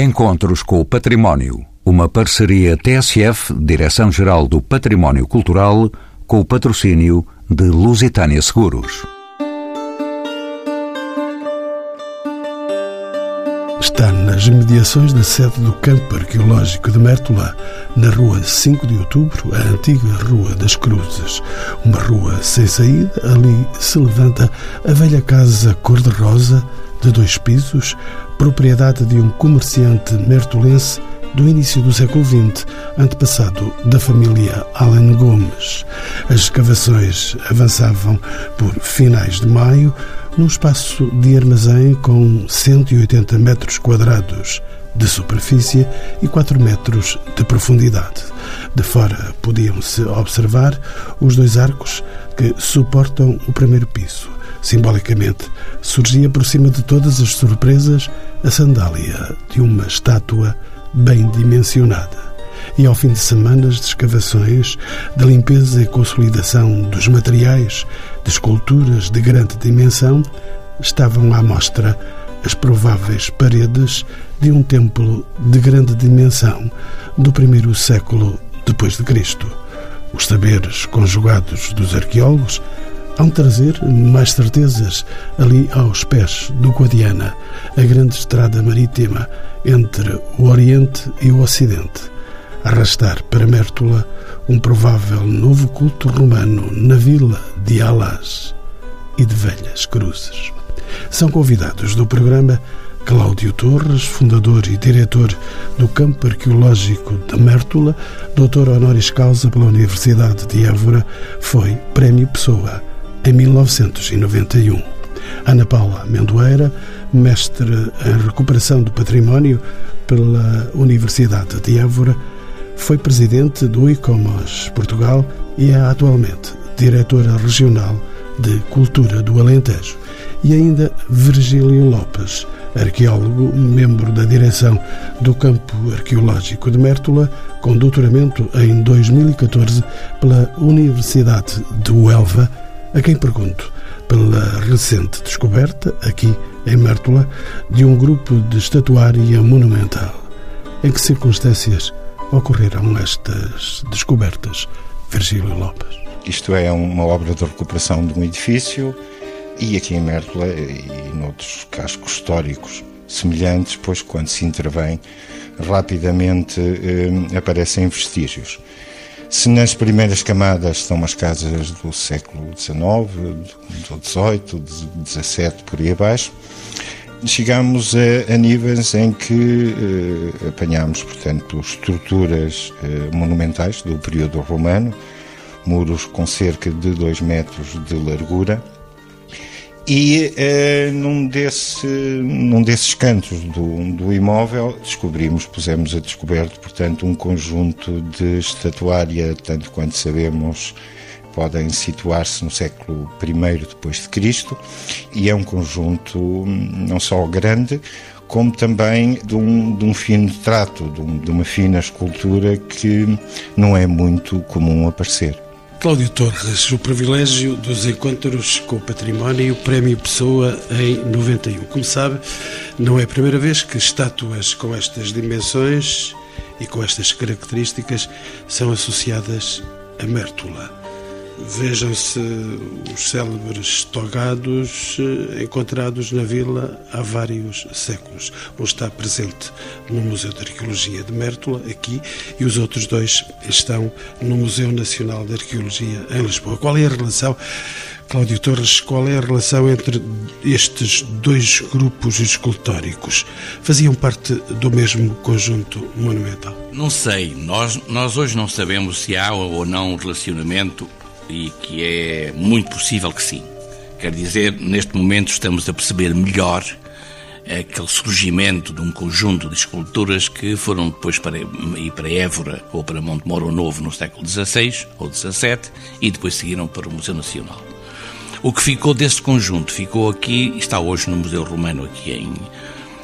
Encontros com o Património. Uma parceria TSF, Direção-Geral do Património Cultural, com o patrocínio de Lusitânia Seguros. Está nas mediações da sede do Campo Arqueológico de Mértola, na rua 5 de Outubro, a antiga Rua das Cruzes. Uma rua sem saída, ali se levanta a velha casa cor-de-rosa, de dois pisos, propriedade de um comerciante mertolense do início do século XX, antepassado da família Allen Gomes. As escavações avançavam por finais de maio, num espaço de armazém com 180 metros quadrados de superfície e 4 metros de profundidade. De fora podiam-se observar os dois arcos que suportam o primeiro piso. Simbolicamente, surgia por cima de todas as surpresas a sandália de uma estátua bem dimensionada. E ao fim de semanas de escavações, de limpeza e consolidação dos materiais, de esculturas de grande dimensão, estavam à mostra as prováveis paredes de um templo de grande dimensão do primeiro século depois de Cristo. Os saberes conjugados dos arqueólogos hão trazer mais certezas ali aos pés do Guadiana, a grande estrada marítima entre o Oriente e o Ocidente. Arrastar para Mértola um provável novo culto romano na vila de Alas e de Velhas Cruzes. São convidados do programa Cláudio Torres, fundador e diretor do Campo Arqueológico de Mértola, doutor honoris causa pela Universidade de Évora, foi Prémio Pessoa em 1991. Ana Paula Mendoeira, mestre em recuperação do património pela Universidade de Évora, foi presidente do ICOMOS Portugal e é atualmente diretora regional de Cultura do Alentejo. E ainda Virgílio Lopes, arqueólogo, membro da direção do Campo Arqueológico de Mértola, com doutoramento em 2014 pela Universidade de Huelva, a quem pergunto pela recente descoberta, aqui em Mértola, de um grupo de estatuária monumental. Em que circunstâncias ocorreram estas descobertas, Virgílio Lopes? Isto é uma obra de recuperação de um edifício e aqui em Mértola e noutros cascos históricos semelhantes, pois quando se intervém rapidamente eh, aparecem vestígios. Se nas primeiras camadas estão as casas do século XIX, do XVIII, XVII, por aí abaixo, chegamos a, a níveis em que eh, apanhamos, portanto, estruturas eh, monumentais do período romano, muros com cerca de 2 metros de largura, e eh, num, desse, num desses cantos do, do imóvel descobrimos, pusemos a descoberto, portanto, um conjunto de estatuária, tanto quanto sabemos, podem situar-se no século I depois de Cristo, e é um conjunto não só grande, como também de um, de um fino trato, de, um, de uma fina escultura que não é muito comum aparecer. Cláudio Torres, o privilégio dos encontros com o património e o Prémio Pessoa em 91. Como sabe, não é a primeira vez que estátuas com estas dimensões e com estas características são associadas a Mértola. Vejam-se os célebres togados eh, encontrados na vila há vários séculos. Um está presente no Museu de Arqueologia de Mértola, aqui, e os outros dois estão no Museu Nacional de Arqueologia em Lisboa. Qual é a relação, Cláudio Torres, qual é a relação entre estes dois grupos escultóricos? Faziam parte do mesmo conjunto monumental? Não sei. Nós, nós hoje não sabemos se há ou não um relacionamento e que é muito possível que sim. Quer dizer, neste momento estamos a perceber melhor aquele surgimento de um conjunto de esculturas que foram depois para ir para Évora ou para Monte Moro Novo no século XVI ou XVII e depois seguiram para o Museu Nacional. O que ficou desse conjunto ficou aqui, está hoje no Museu Romano aqui em,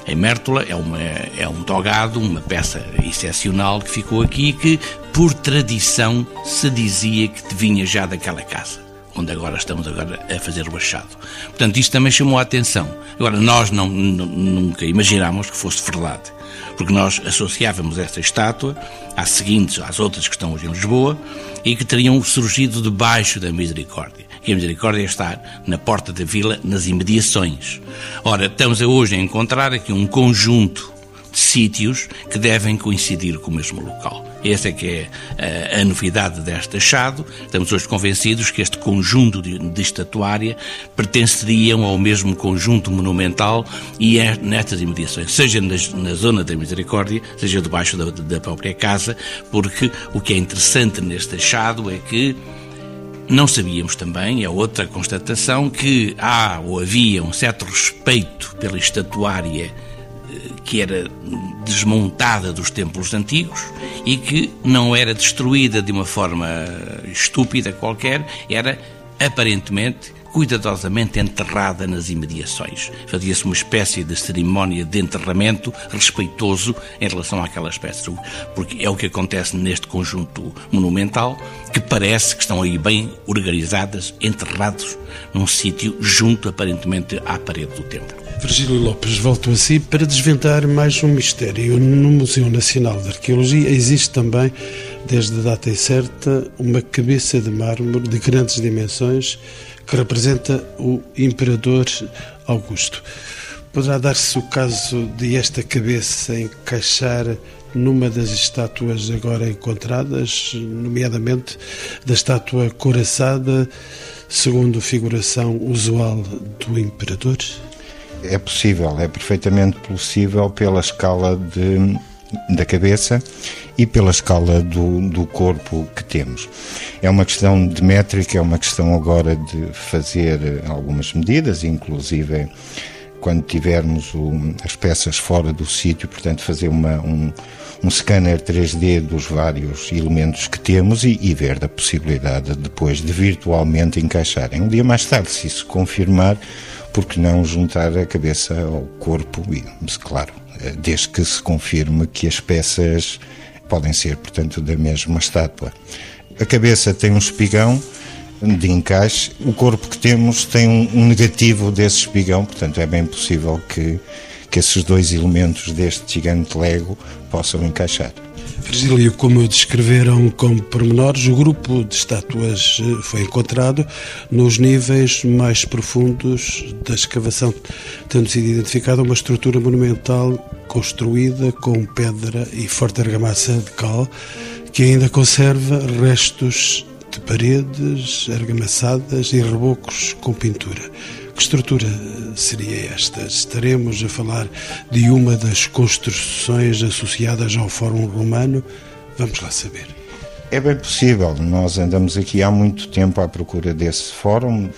em Mértola, é, uma, é um togado, uma peça excepcional que ficou aqui que, por tradição, se dizia que vinha já daquela casa onde agora estamos agora a fazer o achado. Portanto, isto também chamou a atenção. Agora, nós não, nunca imaginámos que fosse verdade, porque nós associávamos esta estátua às seguintes, às outras que estão hoje em Lisboa, e que teriam surgido debaixo da misericórdia. E a misericórdia estar na porta da vila, nas imediações. Ora, estamos hoje a encontrar aqui um conjunto de sítios que devem coincidir com o mesmo local. Essa é que é a, eh, a novidade deste achado. Estamos hoje convencidos que este conjunto de, de estatuária pertenceriam ao mesmo conjunto monumental e é nestas imediações, seja nas, na zona da Misericórdia, seja debaixo da, da própria casa, porque o que é interessante neste achado é que não sabíamos também, é outra constatação, que há ou havia um certo respeito pela estatuária que era desmontada dos templos antigos e que não era destruída de uma forma estúpida qualquer, era aparentemente cuidadosamente enterrada nas imediações. Fazia-se uma espécie de cerimónia de enterramento respeitoso em relação àquelas peças, porque é o que acontece neste conjunto monumental, que parece que estão aí bem organizadas, enterrados num sítio junto aparentemente à parede do templo. Virgílio Lopes, volto a si para desvendar mais um mistério. No Museu Nacional de Arqueologia existe também, desde a data incerta, uma cabeça de mármore de grandes dimensões que representa o Imperador Augusto. Poderá dar-se o caso de esta cabeça encaixar numa das estátuas agora encontradas, nomeadamente da estátua coraçada, segundo figuração usual do Imperador? É possível, é perfeitamente possível pela escala de, da cabeça e pela escala do, do corpo que temos. É uma questão de métrica, é uma questão agora de fazer algumas medidas, inclusive quando tivermos o, as peças fora do sítio, portanto, fazer uma, um, um scanner 3D dos vários elementos que temos e, e ver a possibilidade de, depois de virtualmente encaixarem. Um dia mais tarde, se isso confirmar, porque não juntar a cabeça ao corpo, e, claro, desde que se confirme que as peças podem ser, portanto, da mesma estátua. A cabeça tem um espigão de encaixe, o corpo que temos tem um, negativo desse espigão, portanto, é bem possível que, que esses dois elementos deste gigante Lego possam encaixar. Virgílio, como descreveram com pormenores, o grupo de estátuas eh, foi encontrado nos níveis mais profundos da escavação, tendo sido identificada uma estrutura monumental construída com pedra e forte argamassa de cal, que ainda conserva restos de paredes argamassadas e rebocos com pintura. Que estrutura seria esta? Estaremos a falar de uma das construções associadas ao Fórum Romano? Vamos lá saber. É bem possível. Nós andamos aqui há muito tempo à procura desse fórum.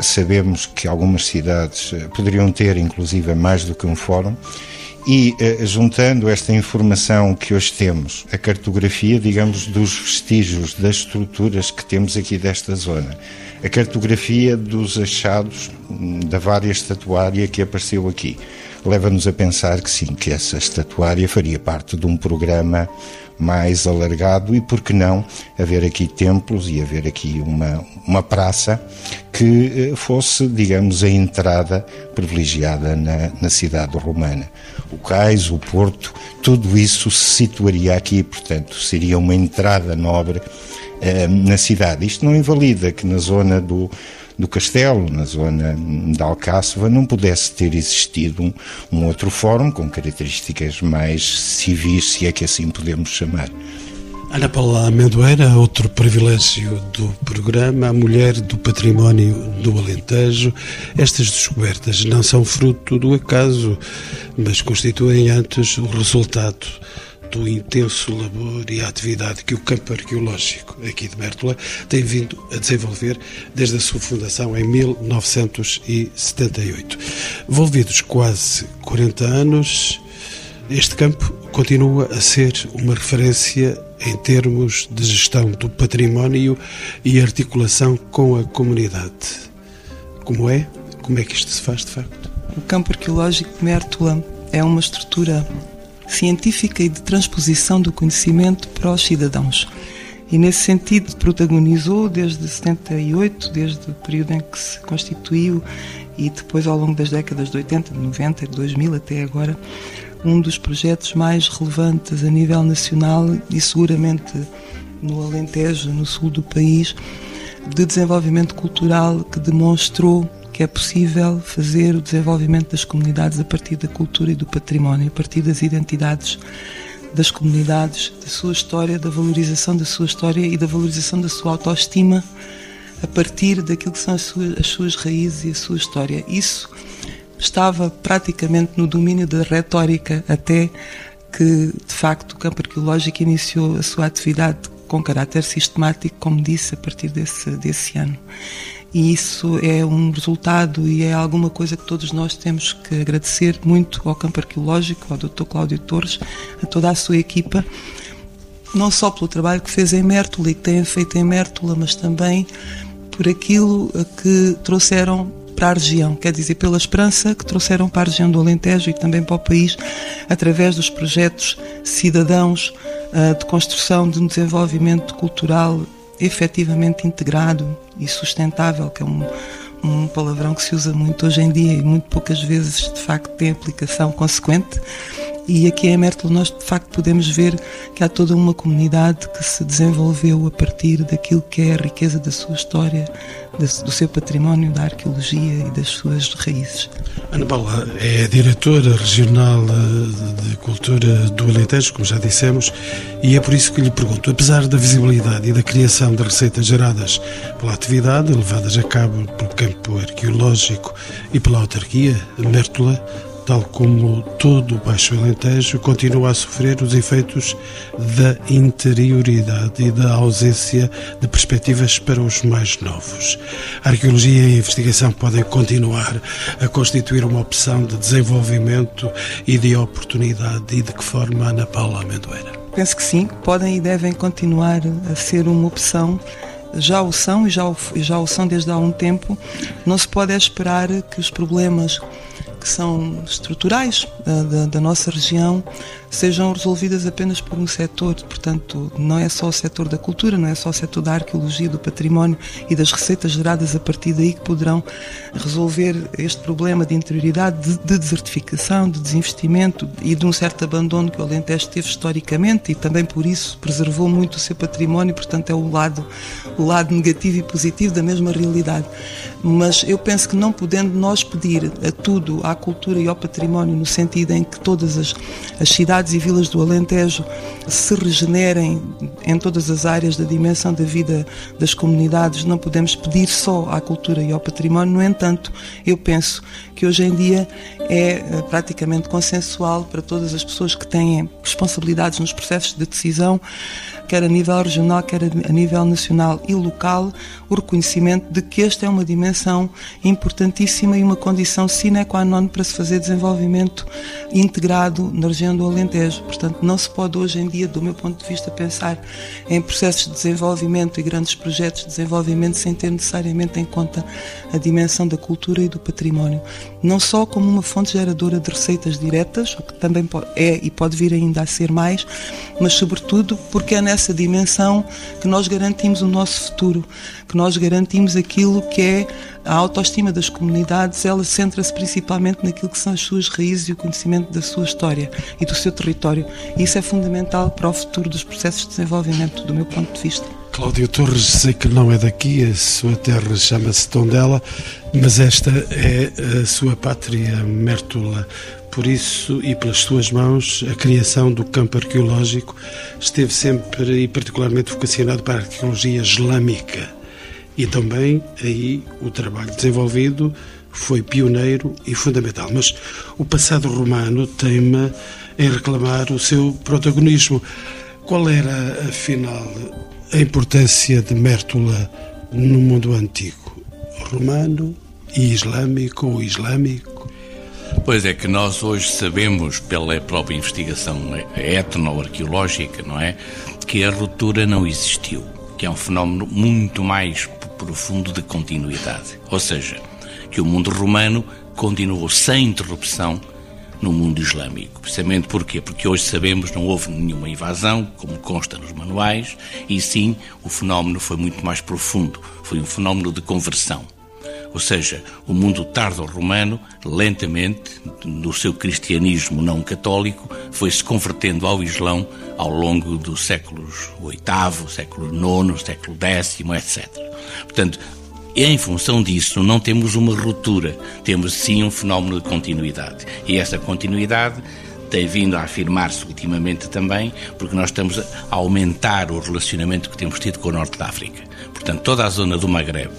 Sabemos que algumas cidades eh, poderiam ter, inclusive, mais do que um fórum. E eh, juntando esta informação que hoje temos, a cartografia, digamos, dos vestígios, das estruturas que temos aqui desta zona, a cartografia dos achados hum, da vária estatuária que apareceu aqui. Leva-nos a pensar que sim, que essa estatuária faria parte de um programa mais alargado e, por que não, haver aqui templos e haver aqui uma, uma praça que eh, fosse, digamos, a entrada privilegiada na, na cidade romana. O cais, o porto, tudo isso se situaria aqui, portanto, seria uma entrada nobre eh, na cidade. Isto não invalida que na zona do, do castelo, na zona de Alcáçova, não pudesse ter existido um, um outro fórum com características mais civis, se é que assim podemos chamar. Ana Paula Amendoeira, outro privilégio do programa, a mulher do património do Alentejo. Estas descobertas não são fruto do acaso, mas constituem antes o resultado do intenso labor e atividade que o campo arqueológico aqui de Mértola tem vindo a desenvolver desde a sua fundação em 1978. Envolvidos quase 40 anos, este campo continua a ser uma referência em termos de gestão do património e articulação com a comunidade. Como é? Como é que isto se faz de facto? O campo arqueológico de Mértola é uma estrutura científica e de transposição do conhecimento para os cidadãos. E nesse sentido protagonizou desde 78, desde o período em que se constituiu e depois ao longo das décadas de 80, de 90, de 2000 até agora, um dos projetos mais relevantes a nível nacional e seguramente no Alentejo, no sul do país, de desenvolvimento cultural que demonstrou que é possível fazer o desenvolvimento das comunidades a partir da cultura e do património, a partir das identidades das comunidades, da sua história, da valorização da sua história e da valorização da sua autoestima a partir daquilo que são as suas, as suas raízes e a sua história. Isso estava praticamente no domínio da retórica até que, de facto, o campo arqueológico iniciou a sua atividade com caráter sistemático, como disse, a partir desse, desse ano. E isso é um resultado e é alguma coisa que todos nós temos que agradecer muito ao campo arqueológico, ao Dr. Cláudio Torres, a toda a sua equipa, não só pelo trabalho que fez em Mértola e que tem feito em Mértola, mas também por aquilo que trouxeram para a região, quer dizer, pela esperança que trouxeram para a região do Alentejo e também para o país, através dos projetos cidadãos ah, de construção de um desenvolvimento cultural efetivamente integrado e sustentável, que é um, um palavrão que se usa muito hoje em dia e muito poucas vezes de facto tem aplicação consequente. E aqui em Mértola nós de facto podemos ver que há toda uma comunidade que se desenvolveu a partir daquilo que é a riqueza da sua história, do seu património, da arqueologia e das suas raízes. Ana Paula é diretora regional eh, de cultura do Alentejo, como já dissemos, e é por isso que lhe pergunto, apesar da visibilidade e da criação de receitas geradas pela atividade, levadas a cabo pelo campo arqueológico e pela autarquia, Mértola tal como todo o Baixo Alentejo, continua a sofrer os efeitos da interioridade e da ausência de perspectivas para os mais novos. A arqueologia e a investigação podem continuar a constituir uma opção de desenvolvimento e de oportunidade e de que forma, Ana Paula Amendoeira? Penso que sim, podem e devem continuar a ser uma opção já o são e já o, já o são desde há um tempo. Não se pode esperar que os problemas que são estruturais da, da, nossa região sejam resolvidas apenas por um setor. Portanto, não é só o setor da cultura, não é só o setor da arqueologia, do património e das receitas geradas a partir daí que poderão resolver este problema de interioridade, de, de desertificação, de desinvestimento e de um certo abandono que o Alentejo teve historicamente e também por isso preservou muito o seu património. Portanto, é o lado, o lado negativo e positivo da mesma realidade. Mas eu penso que não podendo nós pedir a tudo, à cultura e ao património, no sentido em que todas as, as cidades e vilas do Alentejo se regenerem em todas as áreas da dimensão da vida das comunidades, não podemos pedir só à cultura e ao património. No entanto, eu penso que hoje em dia é eh, praticamente consensual para todas as pessoas que têm responsabilidades nos processos de decisão quer a nível regional, quer a nível nacional e local, o reconhecimento de que esta é uma dimensão importantíssima e uma condição sine qua non para se fazer desenvolvimento integrado na região do Alentejo. Portanto, não se pode hoje em dia, do meu ponto de vista, pensar em processos de desenvolvimento e grandes projetos de desenvolvimento sem ter necessariamente em conta a dimensão da cultura e do património. Não só como uma fonte geradora de receitas diretas, o que também é e pode vir ainda a ser mais, mas sobretudo porque é nessa dimensão que nós garantimos o nosso futuro, que nós garantimos aquilo que é a autoestima das comunidades, ela centra-se principalmente naquilo que são as suas raízes e o conhecimento da sua história e do seu território. E isso é fundamental para o futuro dos processos de desenvolvimento, do meu ponto de vista. Cláudio Torres, sei que não é daqui, a sua terra chama-se Tondela, mas esta é a sua pátria, Mértola. Por isso, e pelas suas mãos, a criação do campo arqueológico esteve sempre e particularmente vocacionado para a arqueologia islâmica. E também aí o trabalho desenvolvido foi pioneiro e fundamental. Mas o passado romano teima em reclamar o seu protagonismo. Qual era, afinal, a importância de Mértola no mundo antigo? Romano e islâmico ou islâmico? Pois é que nós hoje sabemos, pela própria investigação etnoarqueológica, não é? Que a ruptura não existiu, que é um fenómeno muito mais profundo de continuidade. Ou seja, que o mundo romano continuou sem interrupção no mundo islâmico. Precisamente porquê? Porque hoje sabemos não houve nenhuma invasão, como consta nos manuais, e sim o fenómeno foi muito mais profundo, foi um fenómeno de conversão. Ou seja, o mundo tardo-romano, lentamente, no seu cristianismo não católico, foi se convertendo ao Islão ao longo dos séculos VIII, século IX, século X, etc. Portanto, em função disso, não temos uma ruptura, temos sim um fenómeno de continuidade. E essa continuidade tem vindo a afirmar-se ultimamente também, porque nós estamos a aumentar o relacionamento que temos tido com o Norte da África. Portanto, toda a zona do Maghreb,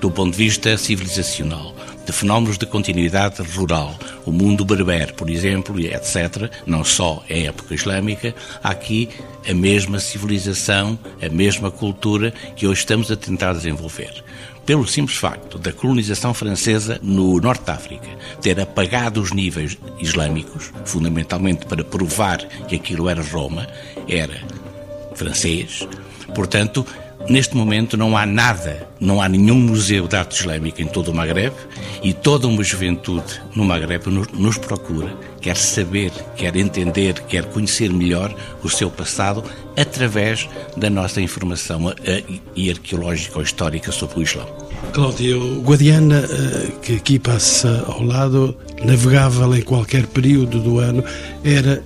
do ponto de vista civilizacional, de fenómenos de continuidade rural, o mundo berber, por exemplo, etc., não só em época islâmica, há aqui a mesma civilização, a mesma cultura que hoje estamos a tentar desenvolver pelo simples facto da colonização francesa no Norte da África ter apagado os níveis islâmicos, fundamentalmente para provar que aquilo era Roma, era francês. Portanto, Neste momento não há nada, não há nenhum museu de arte islâmica em todo o Magreb e toda uma juventude no Magreb nos procura, quer saber, quer entender, quer conhecer melhor o seu passado através da nossa informação e arqueológica ou histórica sobre o Islão. Cláudio, Guadiana, eh, que aqui passa ao lado, navegável em qualquer período do ano, era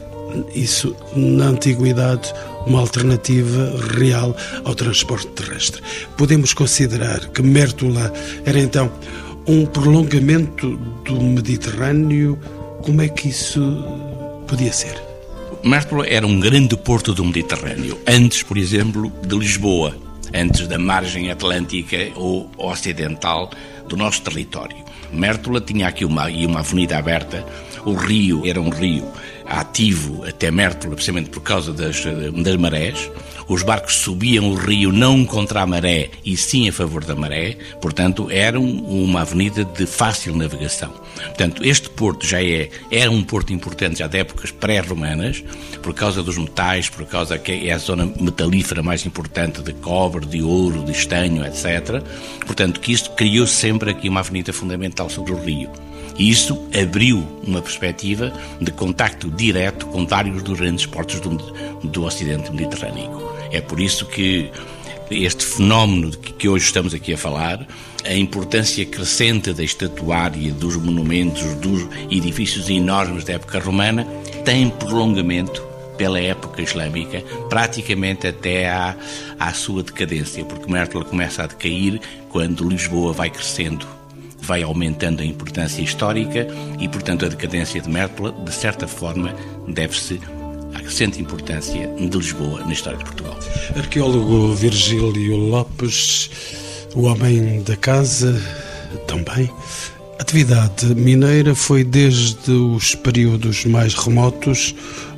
isso na antiguidade uma alternativa real ao transporte terrestre. Podemos considerar que Mértola era então um prolongamento do Mediterrâneo. Como é que isso podia ser? Mértola era um grande porto do Mediterrâneo, antes, por exemplo, de Lisboa, antes da margem atlântica ou ocidental do nosso território. Mértola tinha aqui uma, uma avenida aberta, o rio era um rio ativo até Mértola, precisamente por causa das, das marés. Os barcos subiam o rio não contra a maré, e sim a favor da maré, portanto, era uma avenida de fácil navegação. Portanto, este porto já é, era um porto importante já de épocas pré-romanas, por causa dos metais, por causa que é a zona metalífera mais importante de cobre, de ouro, de estanho, etc. Portanto, que isto criou sempre aqui uma avenida fundamental sobre o rio. E isso abriu uma perspectiva de contacto direto com vários dos grandes portos do, do Ocidente Mediterrâneo. É por isso que este fenómeno de que hoje estamos aqui a falar, a importância crescente da estatuária, dos monumentos, dos edifícios enormes da época romana, tem prolongamento pela época islâmica, praticamente até à, à sua decadência, porque Mértola começa a decair quando Lisboa vai crescendo vai aumentando a importância histórica e, portanto, a decadência de Mértola, de certa forma, deve-se à crescente importância de Lisboa na história de Portugal. Arqueólogo Virgílio Lopes, o homem da casa, também. A atividade mineira foi desde os períodos mais remotos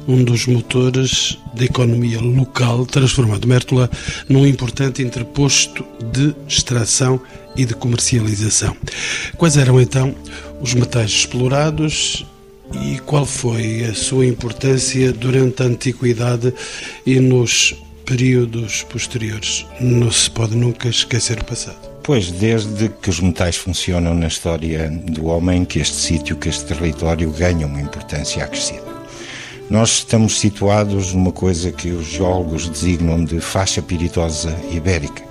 um dos motores da economia local, transformando Mértola num importante interposto de extração e de comercialização. Quais eram então os metais explorados e qual foi a sua importância durante a antiguidade e nos períodos posteriores? Não se pode nunca esquecer o passado. Pois, desde que os metais funcionam na história do homem, que este sítio, que este território ganha uma importância acrescida. Nós estamos situados numa coisa que os geólogos designam de faixa piritosa ibérica.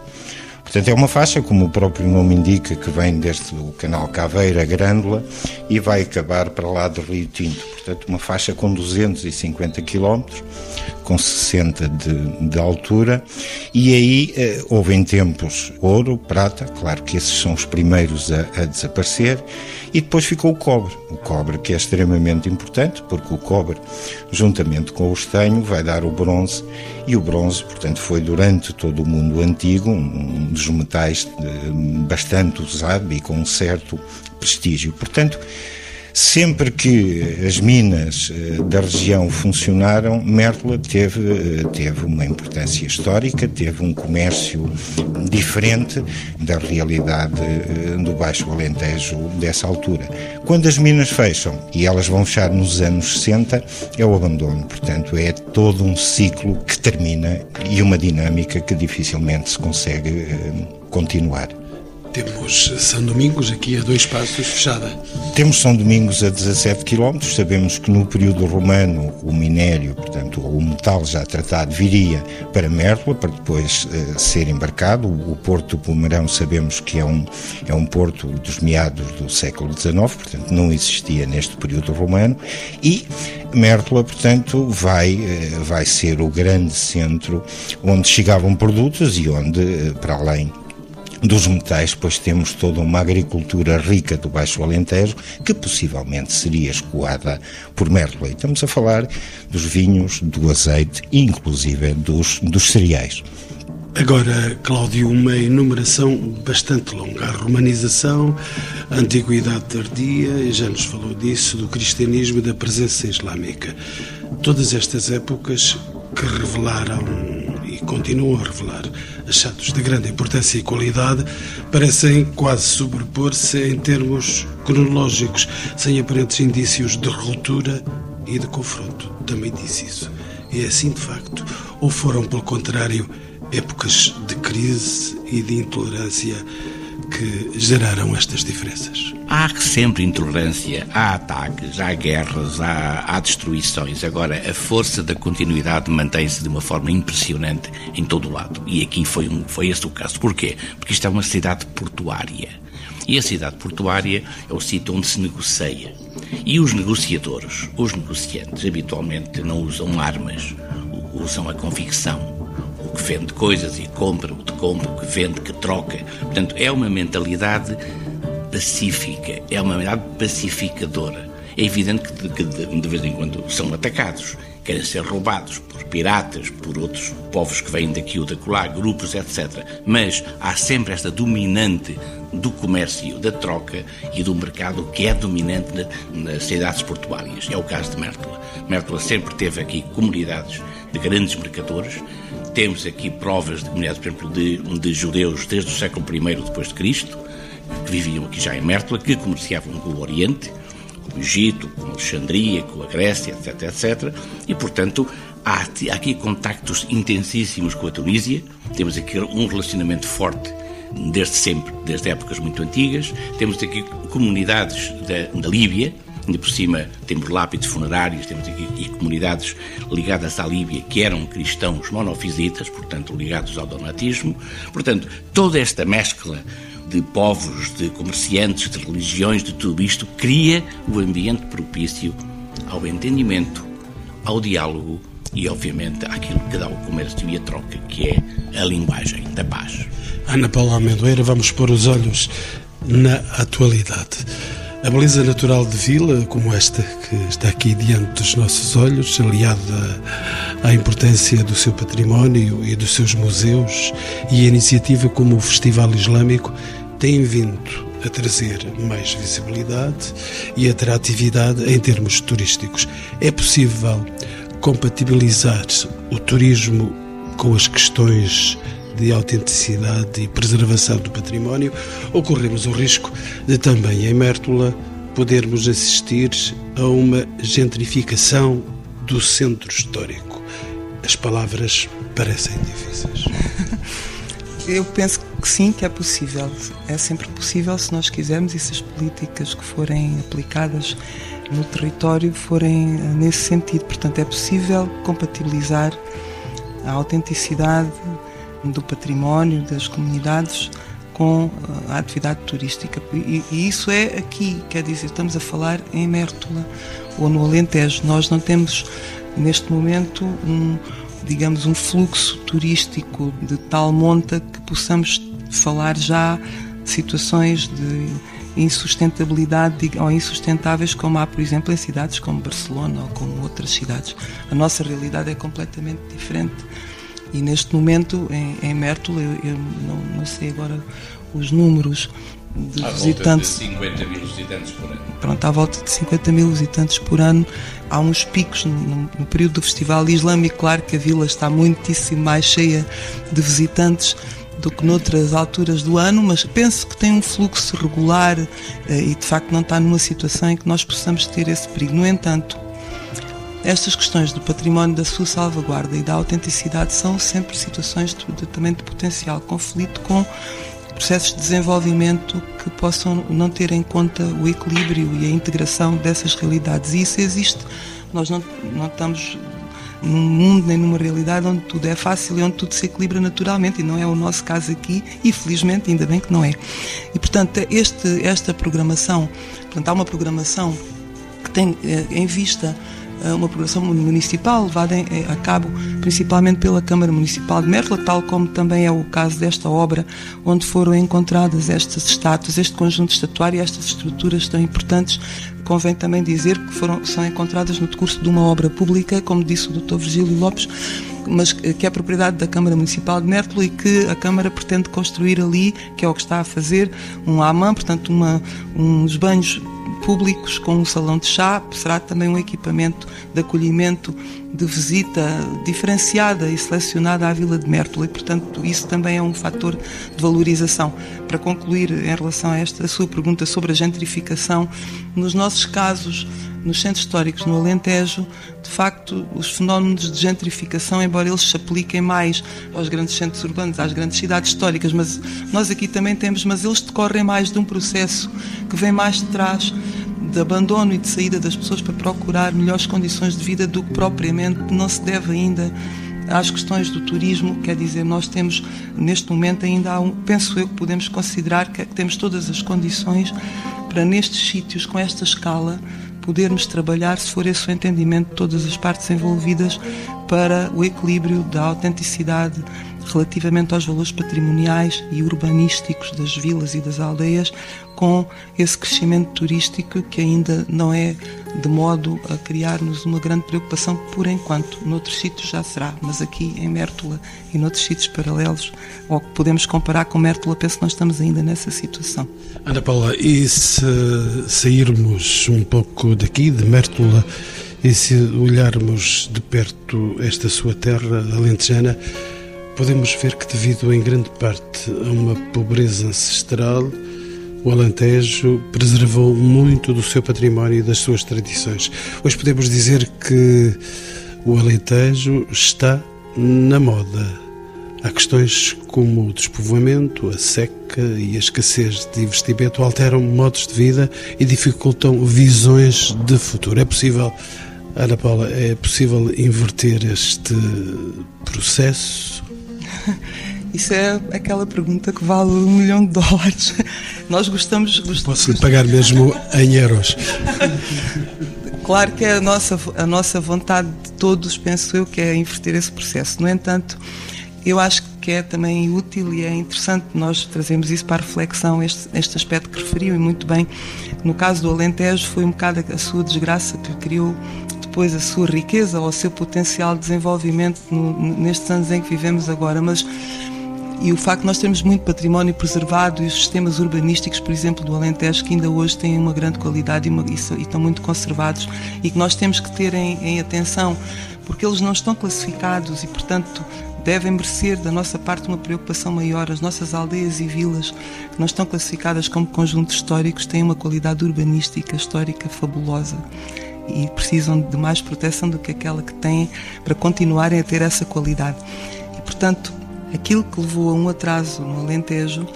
Portanto, é uma faixa, como o próprio nome indica, que vem desde o canal Caveira, Grândola, e vai acabar para lá do Rio Tinto. Portanto, uma faixa com 250 quilómetros, com 60 de, de, altura, e aí eh, houve em tempos ouro, prata, claro que esses são os primeiros a, a, desaparecer, e depois ficou o cobre. O cobre que é extremamente importante, porque o cobre, juntamente com o estanho, vai dar o bronze, e o bronze, portanto, foi durante todo o mundo antigo um dos metais eh, bastante usado e com um certo prestígio. Portanto, Sempre que as minas eh, da região funcionaram, Mértola teve, eh, teve uma importância histórica, teve um comércio diferente da realidade eh, do Baixo Alentejo dessa altura. Quando as minas fecham, e elas vão fechar nos anos 60, é o abandono. Portanto, é todo um ciclo que termina e uma dinâmica que dificilmente se consegue continuar. Temos São Domingos aqui a dois passos, fechada. Temos São Domingos a 17 km. Sabemos que no período romano o minério, portanto, o metal já tratado, viria para Mértola para depois uh, ser embarcado. O Porto do Pomerão sabemos que é um, é um porto dos meados do século XIX, portanto, não existia neste período romano. E Mértola, portanto, vai, uh, vai ser o grande centro onde chegavam produtos e onde, uh, para além dos metais, pois temos toda uma agricultura rica do Baixo Alentejo que possivelmente seria escoada por Merley. Estamos a falar dos vinhos, do azeite, inclusive dos, dos cereais. Agora, Cláudio, uma enumeração bastante longa. A romanização, a antiguidade tardia, e já nos falou disso, do cristianismo e da presença islâmica. Todas estas épocas que revelaram e continuam a revelar achados de grande importância e qualidade, parecem quase sobrepor-se em termos cronológicos, sem aparentes indícios de ruptura e de confronto. Também disse isso. É assim de facto? Ou foram, pelo contrário, épocas de crise e de intolerância que geraram estas diferenças? Há sempre intolerância, há ataques, há guerras, há, há destruições. Agora, a força da continuidade mantém-se de uma forma impressionante em todo o lado. E aqui foi, um, foi esse o caso. Porquê? Porque isto é uma cidade portuária. E a cidade portuária é o sítio onde se negocia. E os negociadores, os negociantes, habitualmente não usam armas, usam a convicção que vende coisas e compra, o que compra, o que vende, que troca. Portanto, é uma mentalidade pacífica, é uma mentalidade pacificadora. É evidente que de, de, de vez em quando são atacados, querem ser roubados por piratas, por outros povos que vêm daqui ou dacolá, grupos, etc. Mas há sempre esta dominante do comércio, da troca e do mercado que é dominante nas cidades portuárias. É o caso de Mértola. Mértola sempre teve aqui comunidades de grandes mercadores, temos aqui provas de comunidades, por exemplo, de, de judeus desde o século I depois de Cristo, que viviam aqui já em Mértola, que comerciavam com o Oriente, com o Egito, com Alexandria, com a Grécia, etc, etc. E, portanto, há aqui contactos intensíssimos com a Tunísia, temos aqui um relacionamento forte desde sempre, desde épocas muito antigas, temos aqui comunidades da, da Líbia, Ainda por cima temos lápides funerários, temos aqui, aqui comunidades ligadas à Líbia que eram cristãos monofisitas, portanto ligados ao donatismo. Portanto, toda esta mescla de povos, de comerciantes, de religiões, de tudo isto, cria o ambiente propício ao entendimento, ao diálogo e, obviamente, àquilo que dá o comércio e a troca, que é a linguagem da paz. Ana Paula Amendoeira, vamos pôr os olhos na atualidade. A beleza natural de Vila, como esta que está aqui diante dos nossos olhos, aliada à importância do seu património e dos seus museus, e a iniciativa como o Festival Islâmico, tem vindo a trazer mais visibilidade e atratividade em termos turísticos. É possível compatibilizar o turismo com as questões de autenticidade e preservação do património, ocorremos o risco de também em Mértola podermos assistir a uma gentrificação do centro histórico. As palavras parecem difíceis. Eu penso que sim, que é possível. É sempre possível se nós quisermos e se as políticas que forem aplicadas no território forem nesse sentido. Portanto, é possível compatibilizar a autenticidade do património das comunidades com eh, a atividade turística. E, e, isso é aqui, quer dizer, estamos a falar em Mértola ou no Alentejo. Nós não temos, neste momento, um, digamos, um fluxo turístico de tal monta que possamos falar já de situações de insustentabilidade ou insustentáveis como há, por exemplo, em cidades como Barcelona ou como outras cidades. A nossa realidade é completamente diferente. E neste momento, em, em Mértola, eu, eu não, não, sei agora os números de à visitantes. Volta de 50 mil visitantes por ano. Pronto, à volta de 50 mil visitantes por ano. Há uns picos no, no período do Festival Islâmico, claro que a vila está muitíssimo mais cheia de visitantes do que noutras alturas do ano, mas penso que tem um fluxo regular eh, e de facto não está numa situação em que nós possamos ter esse perigo. No entanto, estas questões do património, da sua salvaguarda e da autenticidade são sempre situações de, também de potencial conflito com processos de desenvolvimento que possam não ter em conta o equilíbrio e a integração dessas realidades. E isso existe. Nós não, não estamos num mundo nem numa realidade onde tudo é fácil e onde tudo se equilibra naturalmente, e não é o nosso caso aqui, e felizmente ainda bem que não é. E portanto, este, esta programação, portanto, há uma programação que tem eh, em vista uma programação municipal levada eh, a cabo principalmente pela Câmara Municipal de Mértola, tal como também é o caso desta obra, onde foram encontradas estas estátuas, este conjunto estatuário e estas estruturas tão importantes. Convém também dizer que foram, são encontradas no decurso de uma obra pública, como disse o Dr. Virgílio Lopes, mas que é propriedade da Câmara Municipal de Mértola e que a Câmara pretende construir ali, que é o que está a fazer, um AMAN, portanto uma, uns banhos públicos com um salão de chá, será também um equipamento de acolhimento de visita diferenciada e selecionada à Vila de Mértola e, portanto, isso também é um fator de valorização. Para concluir, em relação a esta a sua pergunta sobre a gentrificação, nos nossos casos, nos centros históricos no Alentejo, de facto, os fenómenos de gentrificação, embora eles se apliquem mais aos grandes centros urbanos, às grandes cidades históricas, mas nós aqui também temos, mas eles decorrem mais de um processo que vem mais de trás de abandono e de saída das pessoas para procurar melhores condições de vida do que propriamente não se deve ainda às questões do turismo, quer dizer, nós temos neste momento ainda há um, penso eu que podemos considerar que temos todas as condições para nestes sítios com esta escala podermos trabalhar, se for esse o entendimento de todas as partes envolvidas, para o equilíbrio da autenticidade relativamente aos valores patrimoniais e urbanísticos das vilas e das aldeias, com esse crescimento turístico que ainda não é de modo a criar-nos uma grande preocupação por enquanto. Noutros sítios já será, mas aqui em Mértola e noutros sítios paralelos, ou que podemos comparar com Mértola, penso que nós estamos ainda nessa situação. Ana Paula, e se sairmos um pouco daqui, de Mértola, e se olharmos de perto esta sua terra alentejana, podemos ver que, devido em grande parte a uma pobreza ancestral, o Alentejo preservou muito do seu património e das suas tradições. Hoje podemos dizer que o Alentejo está na moda. Há questões como o despovoamento, a seca e a escassez de investimento alteram modos de vida e dificultam visões de futuro. É possível, Ana Paula, é possível inverter este processo? Isso é aquela pergunta que vale um milhão de dólares. Nós gostamos. gostamos Posso lhe pagar mesmo em euros. Claro que é a nossa, a nossa vontade de todos, penso eu, que é inverter esse processo. No entanto, eu acho que é também útil e é interessante nós trazermos isso para a reflexão, este, este aspecto que referiu, e muito bem. No caso do Alentejo, foi um bocado a sua desgraça que criou depois a sua riqueza ou o seu potencial de desenvolvimento no, nestes anos em que vivemos agora. Mas e o facto de nós termos muito património preservado e os sistemas urbanísticos, por exemplo, do Alentejo, que ainda hoje têm uma grande qualidade e, uma, e estão muito conservados e que nós temos que ter em, em atenção, porque eles não estão classificados e, portanto, devem merecer da nossa parte uma preocupação maior. As nossas aldeias e vilas, que não estão classificadas como conjuntos históricos, têm uma qualidade urbanística histórica fabulosa e precisam de mais proteção do que aquela que têm para continuarem a ter essa qualidade. E, portanto, aquilo que levou a um atraso no Alentejo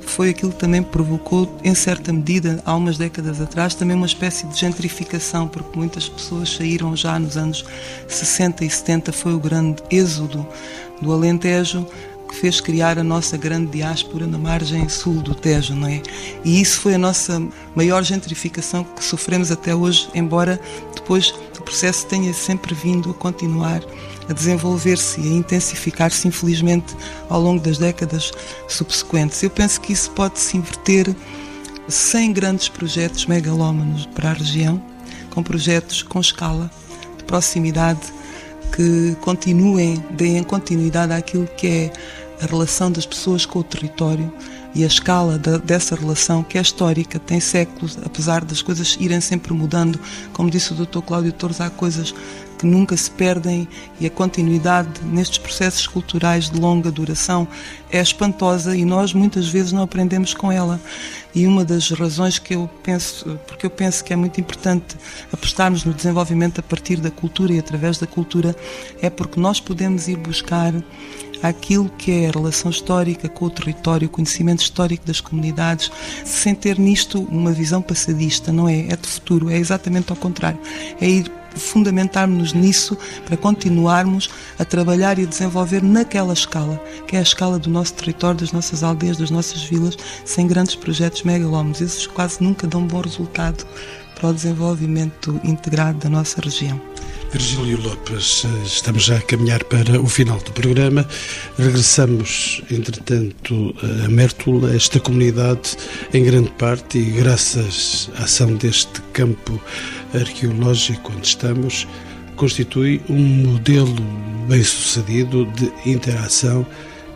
foi aquilo que também provocou, em certa medida, há umas décadas atrás, também uma espécie de gentrificação, porque muitas pessoas saíram já nos anos 60 e 70, foi o grande êxodo do Alentejo que fez criar a nossa grande diáspora na margem sul do Tejo, não é? E isso foi a nossa maior gentrificação que sofremos até hoje, embora depois o processo tenha sempre vindo a continuar a desenvolver-se e a intensificar-se, infelizmente, ao longo das décadas subsequentes. Eu penso que isso pode se inverter sem grandes projetos megalómanos para a região, com projetos com escala, de proximidade, que continuem, deem continuidade àquilo que é a relação das pessoas com o território e a escala de, dessa relação, que é histórica, tem séculos, apesar das coisas irem sempre mudando. Como disse o Dr. Cláudio Torres, há coisas que nunca se perdem e a continuidade nestes processos culturais de longa duração é espantosa e nós muitas vezes não aprendemos com ela. E uma das razões que eu penso, porque eu penso que é muito importante apostarmos no desenvolvimento a partir da cultura e através da cultura, é porque nós podemos ir buscar àquilo que é a relação histórica com o território, o conhecimento histórico das comunidades, sem ter nisto uma visão passadista, não é? É de futuro, é exatamente ao contrário. É ir fundamentarmos-nos nisso para continuarmos a trabalhar e a desenvolver naquela escala, que é a escala do nosso território, das nossas aldeias, das nossas vilas, sem grandes projetos megalómanos. Esses quase nunca dão bom resultado para o desenvolvimento integrado da nossa região. Virgílio Lopes, estamos já a caminhar para o final do programa. Regressamos, entretanto, a Mértola, esta comunidade, em grande parte, e graças à ação deste campo arqueológico onde estamos, constitui um modelo bem sucedido de interação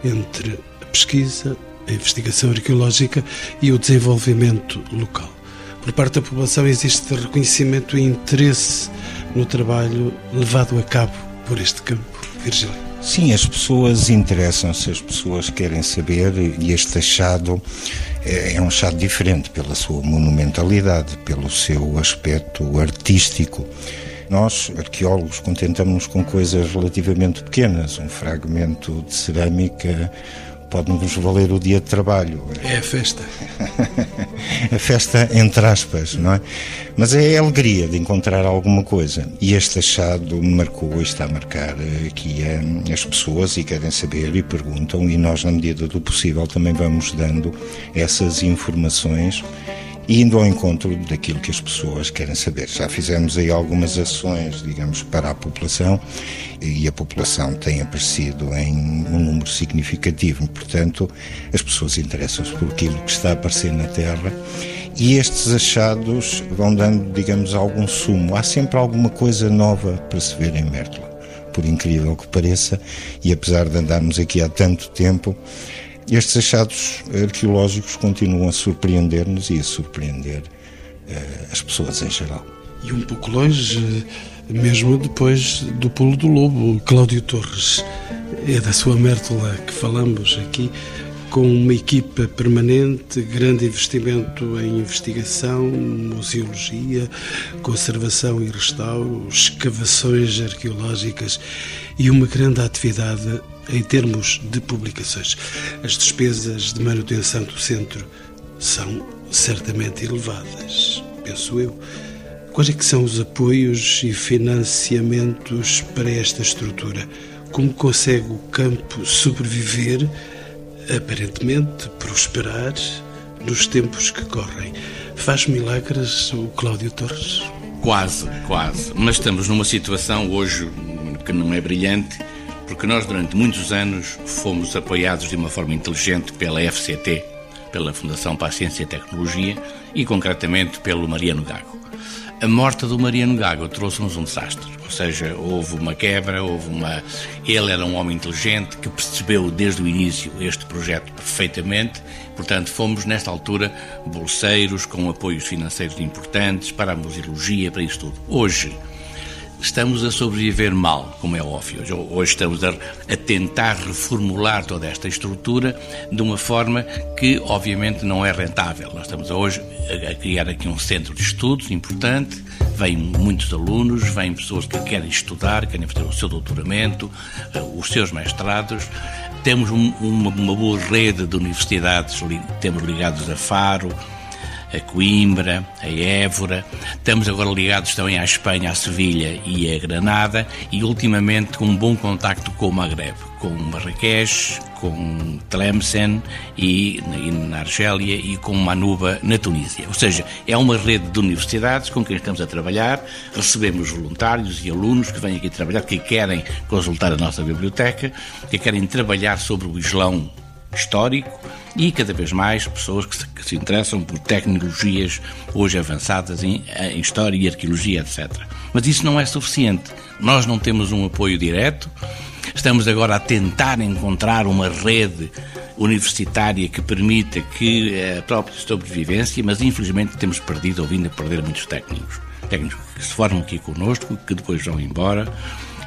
entre a pesquisa, a investigação arqueológica e o desenvolvimento local. Por parte da população existe reconhecimento e interesse no trabalho levado a cabo por este campo, Virgílio. Sim, as pessoas interessam-se, as pessoas querem saber e este achado é, é um achado diferente pela sua monumentalidade, pelo seu aspecto artístico. Nós, arqueólogos, contentamos-nos com coisas relativamente pequenas, um fragmento de cerâmica, pode-nos valer o dia de trabalho. É a festa. a festa entre aspas, não é? Mas é a alegria de encontrar alguma coisa. E este achado marcou e está a marcar aqui eh, as pessoas e querem saber e perguntam, e nós, na medida do possível, também vamos dando essas informações indo ao encontro daquilo que as pessoas querem saber. Já fizemos aí algumas ações, digamos, para a população e a população tem aparecido em um número significativo. Portanto, as pessoas interessam-se por aquilo que está a aparecer na Terra e estes achados vão dando, digamos, algum sumo. Há sempre alguma coisa nova para se ver em Mértola, por incrível que pareça, e apesar de andarmos aqui há tanto tempo, estes achados arqueológicos continuam a surpreender-nos e a surpreender uh, as pessoas em geral. E um pouco longe, mesmo depois do Pulo do Lobo, Cláudio Torres, é da sua Mértola que falamos aqui, com uma equipa permanente, grande investimento em investigação, museologia, conservação e restauro, escavações arqueológicas e uma grande atividade em termos de publicações. As despesas de manutenção do centro são certamente elevadas, penso eu. Quais é que são os apoios e financiamentos para esta estrutura? Como consegue o campo sobreviver, aparentemente prosperar, nos tempos que correm? Faz milagres o Cláudio Torres? Quase, quase. Mas estamos numa situação hoje que não é brilhante porque nós durante muitos anos fomos apoiados de uma forma inteligente pela FCT, pela Fundação para a Ciência e Tecnologia e concretamente pelo Mariano Gago. A morte do Mariano Gago trouxe-nos um desastre, ou seja, houve uma quebra, houve uma. Ele era um homem inteligente que percebeu desde o início este projeto perfeitamente, portanto, fomos nesta altura bolseiros com apoios financeiros importantes para a museologia, para isso tudo. Hoje, estamos a sobreviver mal, como é óbvio. Hoje estamos a, a, tentar reformular toda esta estrutura de uma forma que, obviamente, não é rentável. Nós estamos hoje a, a criar aqui um centro de estudos importante, vêm muitos alunos, vêm pessoas que querem estudar, querem fazer o seu doutoramento, eh, os seus mestrados. Temos um, uma, uma boa rede de universidades, temos ligados a Faro, a Coimbra, a Évora. Estamos agora ligados também à Espanha, à Sevilha e a Granada e ultimamente com um bom contacto com o Maghreb, com Marrakech, com Tlemcen e, e na Argélia e com Manuba na Tunísia. Ou seja, é uma rede de universidades com quem estamos a trabalhar, recebemos voluntários e alunos que vêm aqui trabalhar, que querem consultar a nossa biblioteca, que querem trabalhar sobre o Islão histórico e cada vez mais pessoas que se, que se interessam por tecnologias hoje avançadas em, em, história e arqueologia, etc. Mas isso não é suficiente. Nós não temos um apoio direto. Estamos agora a tentar encontrar uma rede universitária que permita que a própria sobrevivência, mas infelizmente temos perdido ou vindo a perder muitos técnicos. Técnicos que se formam aqui connosco, que depois vão embora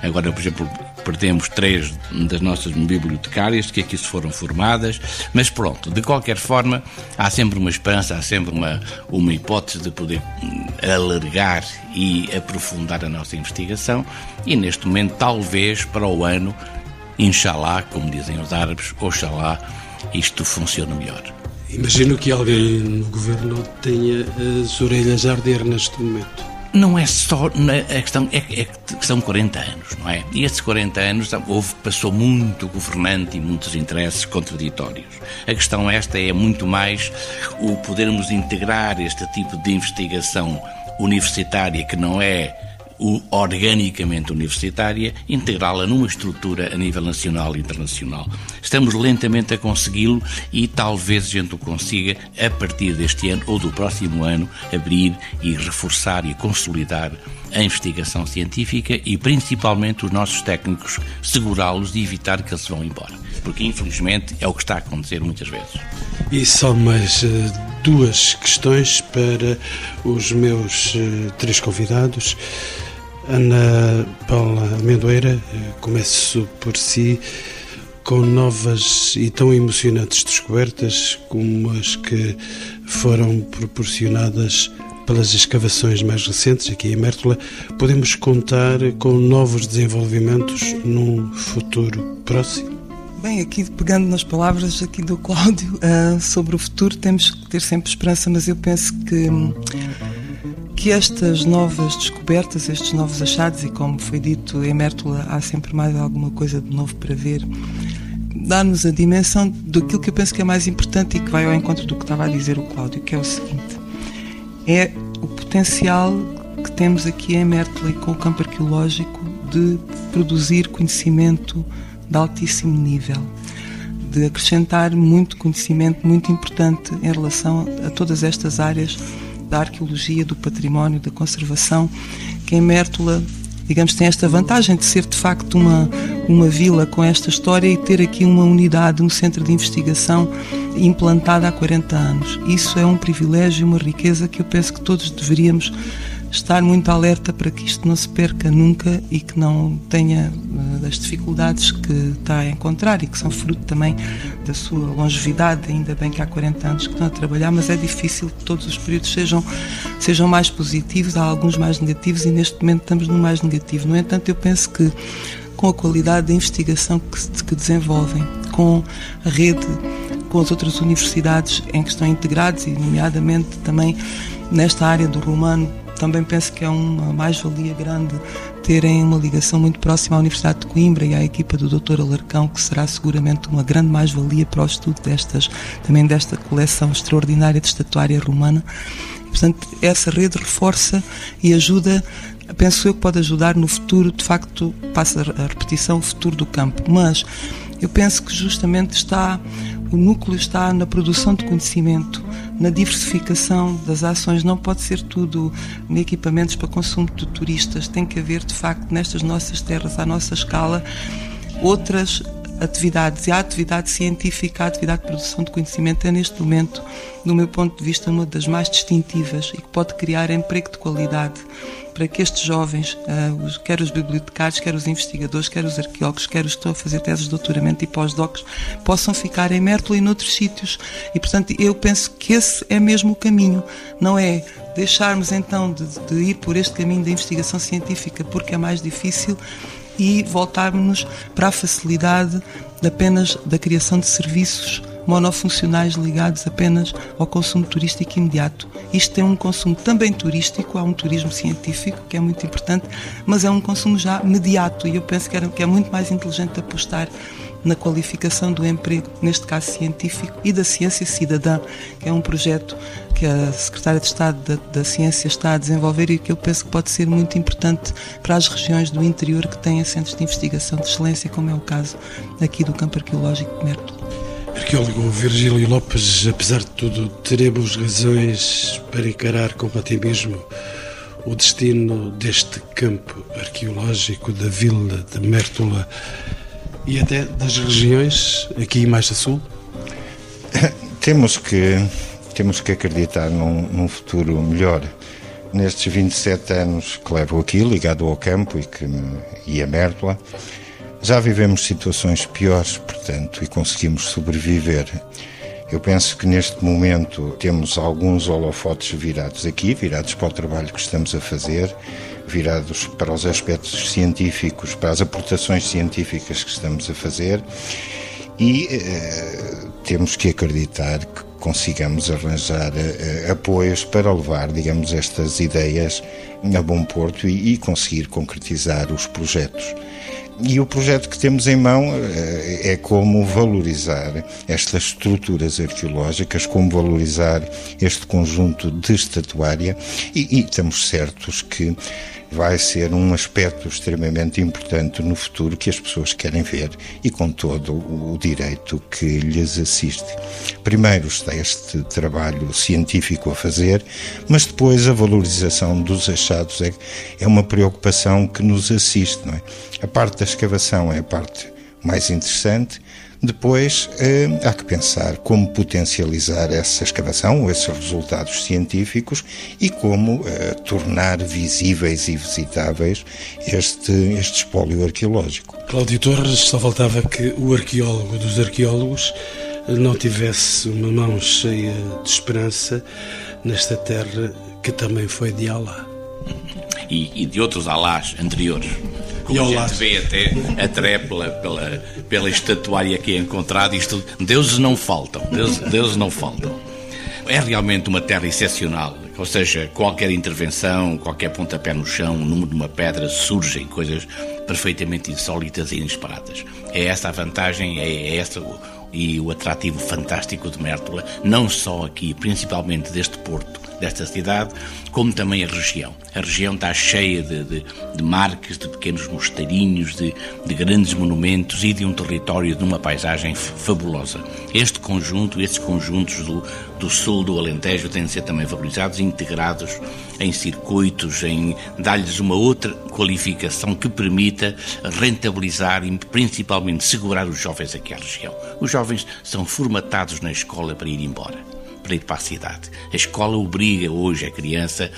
Agora, por exemplo, perdemos três das nossas bibliotecárias que aqui se foram formadas, mas pronto, de qualquer forma, há sempre uma esperança, há sempre uma, uma hipótese de poder hum, alargar e aprofundar a nossa investigação e neste momento, talvez para o ano, inshallah, como dizem os árabes, oxalá isto funcione melhor. Imagino que alguém no governo tenha as orelhas a arder neste momento não é só a questão é, é que são 40 anos, não é? E esses 40 anos houve passou muito governante e muitos interesses contraditórios. A questão esta é muito mais o podermos integrar este tipo de investigação universitária que não é organicamente universitária, integrá-la numa estrutura a nível nacional e internacional. Estamos lentamente a consegui-lo e talvez a gente o consiga a partir deste ano ou do próximo ano abrir e reforçar e consolidar a investigação científica e principalmente os nossos técnicos segurá-los e evitar que eles vão embora. Porque infelizmente é o que está a acontecer muitas vezes. E só mais uh, duas questões para os meus uh, três convidados. Ana Paula Amendoeira, começo por si com novas e tão emocionantes descobertas como as que foram proporcionadas pelas escavações mais recentes aqui em Mértola, podemos contar com novos desenvolvimentos num futuro próximo? Bem, aqui pegando nas palavras aqui do Cláudio uh, sobre o futuro, temos que ter sempre esperança, mas eu penso que hum, que estas novas descobertas, estes novos achados, e como foi dito em Mértola, há sempre mais alguma coisa de novo para ver, dá-nos a dimensão daquilo que eu penso que é mais importante e que vai ao encontro do que estava a dizer o Cláudio, que é o seguinte: é o potencial que temos aqui em Mértola e com o campo arqueológico de produzir conhecimento de altíssimo nível de acrescentar muito conhecimento muito importante em relação a todas estas áreas da arqueologia, do património, da conservação, que em Mértola, digamos, tem esta vantagem de ser de facto uma, uma vila com esta história e ter aqui uma unidade, um centro de investigação implantada há 40 anos. Isso é um privilégio, uma riqueza que eu penso que todos deveríamos estar muito alerta para que isto não se perca nunca e que não tenha uh, as dificuldades que está a encontrar e que são fruto também da sua longevidade, ainda bem que há 40 anos que estão a trabalhar, mas é difícil que todos os períodos sejam, sejam mais positivos, há alguns mais negativos e neste momento estamos no mais negativo. No entanto, eu penso que com a qualidade da investigação que, que desenvolvem, com a rede, com as outras universidades em que estão integrados e nomeadamente também nesta área do romano também penso que é uma mais-valia grande terem uma ligação muito próxima à Universidade de Coimbra e à equipa do Dr. Alarcão, que será seguramente uma grande mais-valia para o estudo destas, também desta coleção extraordinária de estatuária romana. Portanto, essa rede reforça e ajuda penso eu que pode ajudar no futuro, de facto, passa a repetição, o futuro do campo. Mas eu penso que justamente está, o núcleo está na produção de conhecimento, na diversificação das ações. Não pode ser tudo em equipamentos para consumo de turistas. Tem que haver, de facto, nestas nossas terras, à nossa escala, outras atividades. E a atividade científica, a atividade de produção de conhecimento é, neste momento, do meu ponto de vista, uma das mais distintivas e que pode criar emprego de qualidade para que estes jovens, uh, quer os bibliotecários, quer os investigadores, quer os arqueólogos, quer os que estão a fazer teses de doutoramento e pós-docs, possam ficar em Mértola e noutros sítios. E, portanto, eu penso que esse é mesmo o caminho. Não é deixarmos, então, de, de ir por este caminho da investigação científica porque é mais difícil e voltarmos para a facilidade apenas da criação de serviços monofuncionais ligados apenas ao consumo turístico imediato. Isto é um consumo também turístico, há um turismo científico que é muito importante, mas é um consumo já imediato e eu penso que, era, que é muito mais inteligente apostar na qualificação do emprego, neste caso científico, e da ciência cidadã, que é um projeto que a Secretária de Estado da, da, Ciência está a desenvolver e que eu penso que pode ser muito importante para as regiões do interior que têm centros de investigação de excelência, como é o caso aqui do Campo Arqueológico de Mértola. Arqueólogo Virgílio Lopes, apesar de tudo, teremos razões para encarar com otimismo o destino deste campo arqueológico da vila de Mértola e até das regiões aqui mais a sul? temos que temos que acreditar num, num, futuro melhor. Nestes 27 anos que levo aqui, ligado ao campo e, que, e a Mértola, já vivemos situações piores, portanto, e conseguimos sobreviver. Eu penso que neste momento temos alguns holofotes virados aqui, virados para o trabalho que estamos a fazer, virados para os aspectos científicos, para as aportações científicas que estamos a fazer e eh, temos que acreditar que consigamos arranjar eh, apoios para levar, digamos, estas ideias a bom porto e, e conseguir concretizar os projetos. E o projeto que temos em mão eh, é como valorizar estas estruturas arqueológicas, como valorizar este conjunto de estatuária, e, e estamos certos que vai ser um aspecto extremamente importante no futuro que as pessoas querem ver e com todo o direito que lhes assiste. Primeiro está este trabalho científico a fazer, mas depois a valorização dos achados é, é uma preocupação que nos assiste. Não é? A parte da escavação é a parte mais interessante depois, eh, há que pensar como potencializar essa escavação, esses resultados científicos e como eh, tornar visíveis e visitáveis este, este espólio arqueológico. Cláudio Torres, só faltava que o arqueólogo dos arqueólogos não tivesse uma mão cheia de esperança nesta terra que também foi de Alá. E, e de outros Alás anteriores. Como a gente vê até, até pela, pela, pela estatuária que é encontrada, isto, deuses não faltam, deuses, deuses não faltam. É realmente uma terra excepcional, ou seja, qualquer intervenção, qualquer pontapé no chão, no número de uma pedra, surgem coisas perfeitamente insólitas e inesperadas. É essa a vantagem, é, é essa o, e o atrativo fantástico de Mértola, não só aqui, principalmente deste porto, desta cidade, como também a região. A região está cheia de, de, de marcas, de pequenos mosteirinhos, de, de, grandes monumentos e de um território, de uma paisagem fabulosa. Este conjunto, estes conjuntos do, do sul do Alentejo têm de ser também valorizados integrados em circuitos, em dar-lhes uma outra qualificação que permita rentabilizar e principalmente segurar os jovens aqui à região. Os jovens são formatados na escola para ir embora para ir para a cidade. A escola obriga hoje a criança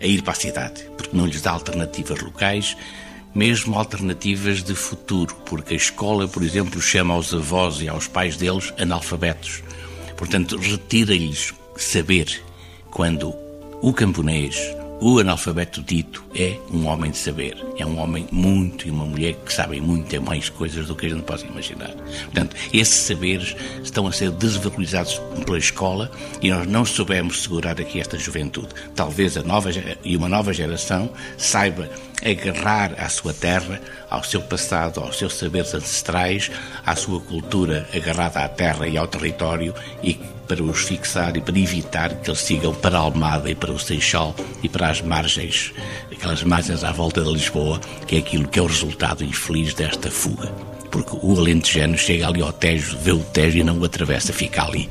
a ir para a cidade, porque não lhes dá alternativas locais, mesmo alternativas de futuro, porque a escola, por exemplo, chama aos avós e aos pais deles analfabetos. Portanto, retira-lhes saber quando o camponês o analfabeto dito é um homem de saber, é um homem muito e uma mulher que sabem muito mais coisas do que a gente pode imaginar. Portanto, esses saberes estão a ser desvalorizados pela escola e nós não soubemos segurar aqui esta juventude. Talvez a nova e uma nova geração saiba agarrar à sua terra, ao seu passado, aos seus saberes ancestrais, à sua cultura agarrada à terra e ao território e para os fixar e para evitar que eles sigam para Almada e para o Seixal e para as margens, aquelas margens à volta de Lisboa, que é aquilo que é o resultado infeliz desta fuga. Porque o alentejano chega ali ao Tejo, vê o Tejo e não o atravessa, fica ali.